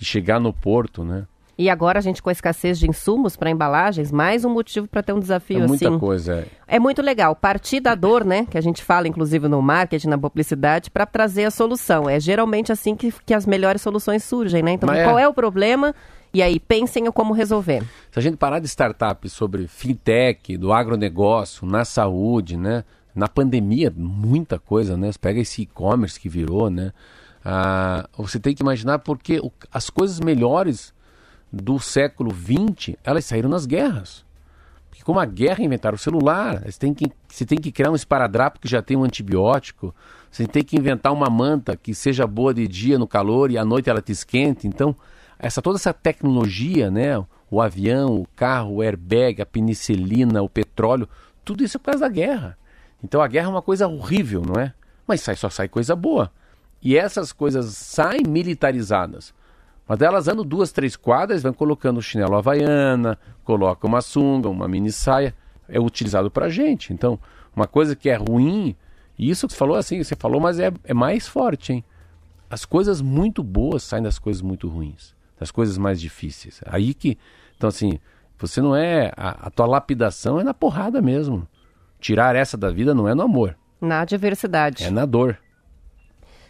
C: e chegar no porto, né?
B: E agora a gente com a escassez de insumos para embalagens, mais um motivo para ter um desafio
C: é muita
B: assim.
C: coisa. É.
B: é muito legal. Partir da dor, né? Que a gente fala, inclusive, no marketing, na publicidade, para trazer a solução. É geralmente assim que, que as melhores soluções surgem, né? Então, Mas qual é... é o problema? E aí, pensem em como resolver.
C: Se a gente parar de startup sobre fintech, do agronegócio, na saúde, né? Na pandemia, muita coisa, né? Você pega esse e-commerce que virou, né? Ah, você tem que imaginar porque as coisas melhores do século XX, elas saíram nas guerras. Porque como a guerra inventaram o celular, você tem, que, você tem que criar um esparadrapo que já tem um antibiótico, você tem que inventar uma manta que seja boa de dia no calor e à noite ela te esquente. Então, essa toda essa tecnologia, né, o avião, o carro, o airbag, a penicilina, o petróleo, tudo isso é por causa da guerra. Então a guerra é uma coisa horrível, não é? Mas sai, só sai coisa boa. E essas coisas saem militarizadas. Mas elas andam duas, três quadras, vão colocando chinelo havaiana, coloca uma sunga, uma mini saia. É utilizado para gente. Então, uma coisa que é ruim, e isso que você falou assim, você falou, mas é, é mais forte, hein? As coisas muito boas saem das coisas muito ruins, das coisas mais difíceis. Aí que. Então, assim, você não é. A, a tua lapidação é na porrada mesmo. Tirar essa da vida não é no amor.
B: Na adversidade.
C: É na dor.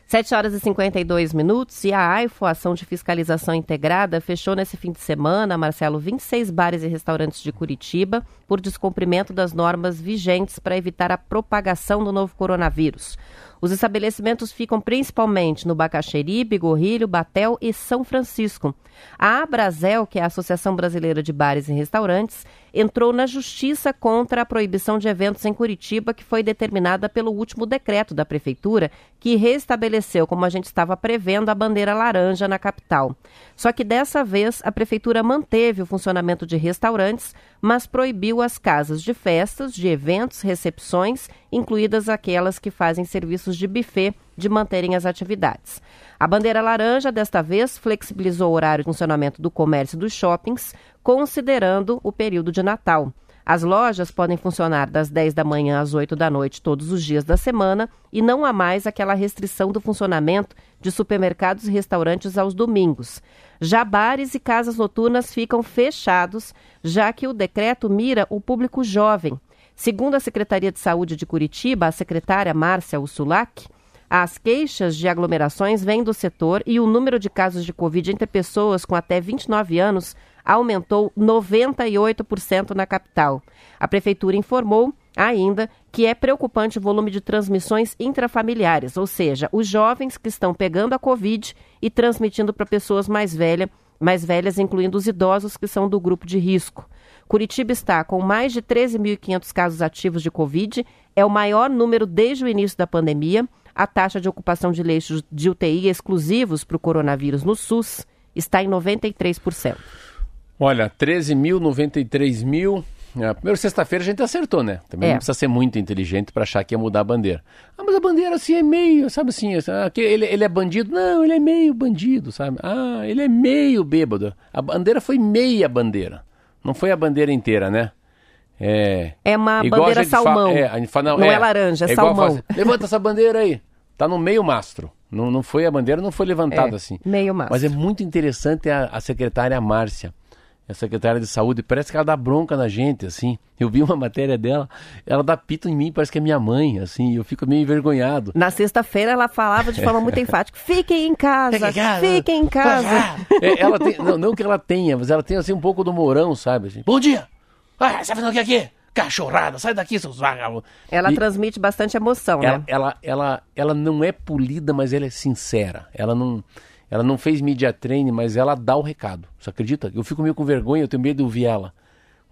B: 7 horas e 52 minutos e a AIFO, Ação de Fiscalização Integrada, fechou nesse fim de semana, Marcelo, 26 bares e restaurantes de Curitiba por descumprimento das normas vigentes para evitar a propagação do novo coronavírus. Os estabelecimentos ficam principalmente no Bacaxeri, Bigorrilho, Batel e São Francisco. A Abrazel, que é a Associação Brasileira de Bares e Restaurantes, entrou na justiça contra a proibição de eventos em Curitiba, que foi determinada pelo último decreto da prefeitura, que restabeleceu, como a gente estava prevendo, a bandeira laranja na capital. Só que dessa vez a prefeitura manteve o funcionamento de restaurantes, mas proibiu as casas de festas, de eventos, recepções, incluídas aquelas que fazem serviços de buffet, de manterem as atividades. A bandeira laranja, desta vez, flexibilizou o horário de funcionamento do comércio e dos shoppings, considerando o período de Natal. As lojas podem funcionar das 10 da manhã às 8 da noite todos os dias da semana e não há mais aquela restrição do funcionamento de supermercados e restaurantes aos domingos. Já bares e casas noturnas ficam fechados, já que o decreto mira o público jovem. Segundo a Secretaria de Saúde de Curitiba, a secretária Márcia Ursulac, as queixas de aglomerações vêm do setor e o número de casos de Covid entre pessoas com até 29 anos aumentou 98% na capital. A prefeitura informou ainda que é preocupante o volume de transmissões intrafamiliares, ou seja, os jovens que estão pegando a Covid e transmitindo para pessoas mais, velha, mais velhas, incluindo os idosos que são do grupo de risco. Curitiba está com mais de 13.500 casos ativos de Covid, é o maior número desde o início da pandemia. A taxa de ocupação de leitos de UTI exclusivos para o coronavírus no SUS está em 93%.
C: Olha, 13 mil, 93 mil. É, primeiro, sexta-feira a gente acertou, né? Também é. não precisa ser muito inteligente para achar que ia mudar a bandeira. Ah, mas a bandeira assim é meio, sabe assim, ele, ele é bandido? Não, ele é meio bandido, sabe? Ah, ele é meio bêbado. A bandeira foi meia bandeira. Não foi a bandeira inteira, né?
B: É, é uma bandeira salmão. É, fala, não, não é, é, laranja, é, é salmão. Assim,
C: Levanta essa bandeira aí. Tá no meio mastro. Não, não foi a bandeira, não foi levantada
B: é,
C: assim.
B: Meio mastro.
C: Mas é muito interessante a, a secretária Márcia é secretária de saúde, parece que ela dá bronca na gente, assim. Eu vi uma matéria dela, ela dá pito em mim, parece que é minha mãe, assim, eu fico meio envergonhado.
B: Na sexta-feira ela falava de forma muito enfática: fiquem em casa, fiquem em casa.
C: É, ela tem, não, não que ela tenha, mas ela tem assim um pouco do morão, sabe? Assim, Bom dia! Ah, você tá fazendo o que aqui? Cachorrada, sai daqui, seus vagabundos.
B: Ela e transmite bastante emoção,
C: ela,
B: né?
C: Ela, ela, ela não é polida, mas ela é sincera. Ela não. Ela não fez media training, mas ela dá o recado. Você acredita? Eu fico meio com vergonha, eu tenho medo de ouvir ela.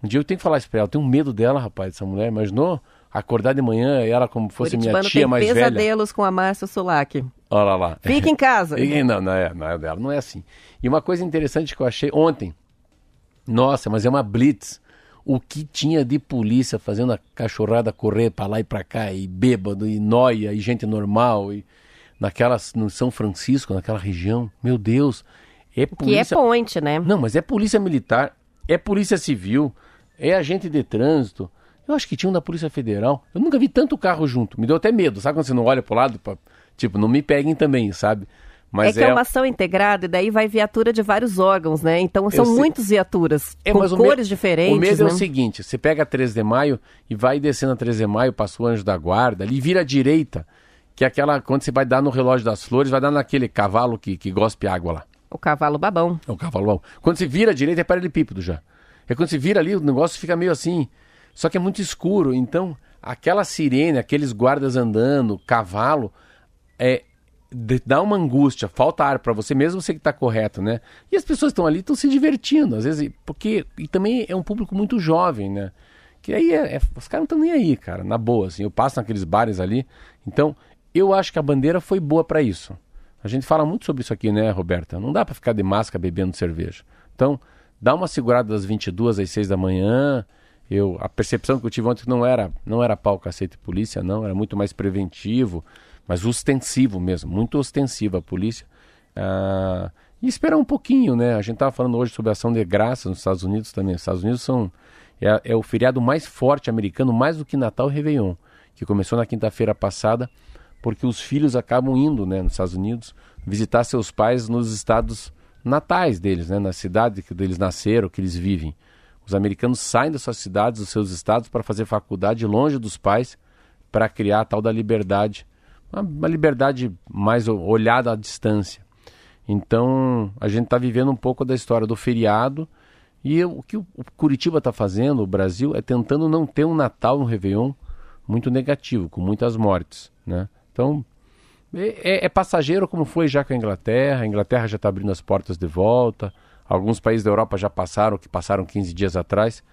C: Um dia eu tenho que falar isso pra ela. Eu tenho medo dela, rapaz, essa mulher. Imaginou acordar de manhã e ela como fosse minha tia
B: tem
C: mais velha?
B: pesadelos com a Márcia Sulac.
C: Olha lá.
B: Fica em casa.
C: não, não é, não é dela, não é assim. E uma coisa interessante que eu achei ontem. Nossa, mas é uma blitz. O que tinha de polícia fazendo a cachorrada correr para lá e para cá, e bêbado, e noia, e gente normal, e naquelas no São Francisco, naquela região. Meu Deus, é polícia.
B: Que é ponte, né?
C: Não, mas é polícia militar, é polícia civil, é agente de trânsito. Eu acho que tinha um da Polícia Federal. Eu nunca vi tanto carro junto. Me deu até medo, sabe quando você não olha pro lado, pra... tipo, não me peguem também, sabe?
B: Mas é que é... é uma ação integrada e daí vai viatura de vários órgãos, né? Então são muitas viaturas, é, com cores
C: me...
B: diferentes.
C: O medo
B: né?
C: é o seguinte: você pega a 3 de maio e vai descendo a 3 de maio, passa o anjo da guarda, ali vira à direita que é aquela, quando você vai dar no relógio das flores, vai dar naquele cavalo que, que gospe água lá.
B: O cavalo babão.
C: É o cavalo babão. Quando você vira à direita é paralelepípedo já. É quando você vira ali, o negócio fica meio assim. Só que é muito escuro, então aquela sirene, aqueles guardas andando, cavalo, é, dá uma angústia, falta ar para você, mesmo você que está correto, né? E as pessoas estão ali, estão se divertindo, às vezes, porque. E também é um público muito jovem, né? Que aí é, é, os caras não estão nem aí, cara, na boa, assim. Eu passo naqueles bares ali. Então, eu acho que a bandeira foi boa para isso. A gente fala muito sobre isso aqui, né, Roberta? Não dá para ficar de máscara bebendo cerveja. Então, dá uma segurada das 22 às 6 da manhã. Eu, a percepção que eu tive ontem não era, não era pau, cacete polícia, não. Era muito mais preventivo, mas ostensivo mesmo. Muito ostensiva a polícia. Ah, e esperar um pouquinho, né? A gente estava falando hoje sobre a ação de graça nos Estados Unidos também. Os Estados Unidos são é, é o feriado mais forte americano, mais do que Natal e Réveillon, que começou na quinta-feira passada porque os filhos acabam indo, né, nos Estados Unidos, visitar seus pais nos estados natais deles, né, na cidade que eles nasceram, que eles vivem. Os americanos saem das suas cidades, dos seus estados, para fazer faculdade longe dos pais, para criar a tal da liberdade, uma, uma liberdade mais olhada à distância. Então, a gente está vivendo um pouco da história do feriado, e o que o Curitiba está fazendo, o Brasil, é tentando não ter um Natal, um Réveillon muito negativo, com muitas mortes, né? Então, é, é, é, passageiro como foi já com a Inglaterra. A Inglaterra já está abrindo as portas de volta. Alguns países da Europa já passaram, que passaram 15 dias atrás.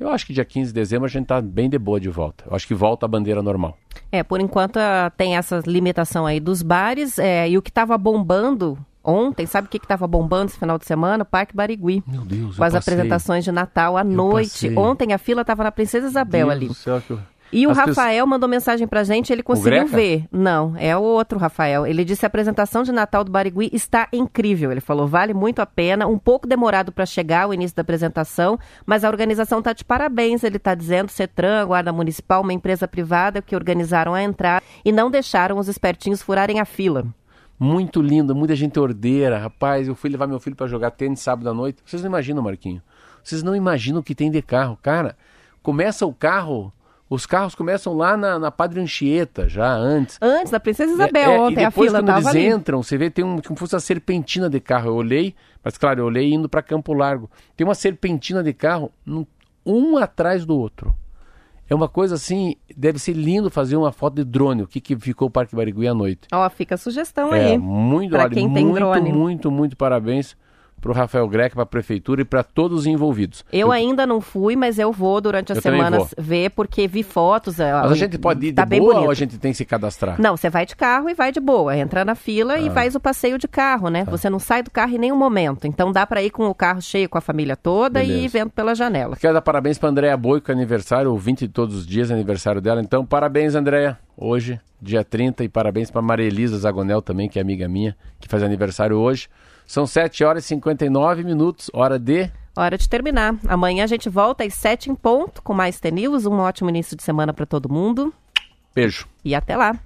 C: Eu acho que dia 15 de dezembro a gente está bem de boa de volta. Eu acho que volta a bandeira normal.
B: É, por enquanto uh, tem essa limitação aí dos bares. É, e o que estava bombando ontem, sabe o que estava bombando esse final de semana? Parque Barigui.
C: Meu Deus,
B: Com as
C: passei.
B: apresentações de Natal à
C: eu
B: noite.
C: Passei.
B: Ontem a fila estava na Princesa Isabel
C: Deus
B: ali.
C: Do céu, que...
B: E o
C: As
B: Rafael
C: pessoas...
B: mandou mensagem pra gente, ele conseguiu ver. Não, é o outro Rafael. Ele disse a apresentação de Natal do Barigui está incrível. Ele falou, vale muito a pena, um pouco demorado para chegar o início da apresentação, mas a organização tá de parabéns. Ele tá dizendo, Cetran, Guarda Municipal, uma empresa privada que organizaram a entrada e não deixaram os espertinhos furarem a fila.
C: Muito lindo, muita gente ordeira. Rapaz, eu fui levar meu filho para jogar tênis sábado à noite. Vocês não imaginam, Marquinho. Vocês não imaginam o que tem de carro. Cara, começa o carro os carros começam lá na, na Padre Anchieta, já antes.
B: Antes da Princesa Isabel,
C: É, é,
B: ontem a
C: depois,
B: fila
C: quando eles
B: ali.
C: entram, você vê tem um, como fosse uma serpentina de carro. Eu olhei, mas claro, eu olhei indo para Campo Largo. Tem uma serpentina de carro, um atrás do outro. É uma coisa assim, deve ser lindo fazer uma foto de drone, o que, que ficou o Parque Barigui à noite.
B: Ó, fica a sugestão
C: É,
B: aí.
C: muito,
B: pra
C: olha,
B: quem tem
C: muito,
B: drone.
C: muito, muito parabéns para o Rafael Greca, para a Prefeitura e para todos os envolvidos.
B: Eu ainda não fui, mas eu vou durante a
C: Eu também
B: semana
C: vou.
B: ver, porque vi fotos.
C: Mas a gente pode ir
B: tá
C: de boa
B: bonito.
C: ou a gente tem que se cadastrar?
B: Não, você vai de carro e vai de boa. Entra na fila
C: Ah.
B: e faz o passeio de carro, né? Você não sai do carro em nenhum momento. Então dá pra ir com o carro cheio com a família toda e
C: Beleza.
B: vendo pela janela.
C: Quero dar parabéns para Andréia Boi, que é aniversário, ouvinte de todos os dias, aniversário dela. Então, parabéns, Andréia, hoje, dia 30, e parabéns para Maria Elisa Zagonel também, que é amiga minha, que faz aniversário hoje. São 7 horas e 59 minutos, hora de.
B: Hora de terminar. Amanhã a gente volta às 7 em ponto com mais T-News. Um ótimo início de semana pra todo mundo
C: Beijo.
B: e até lá.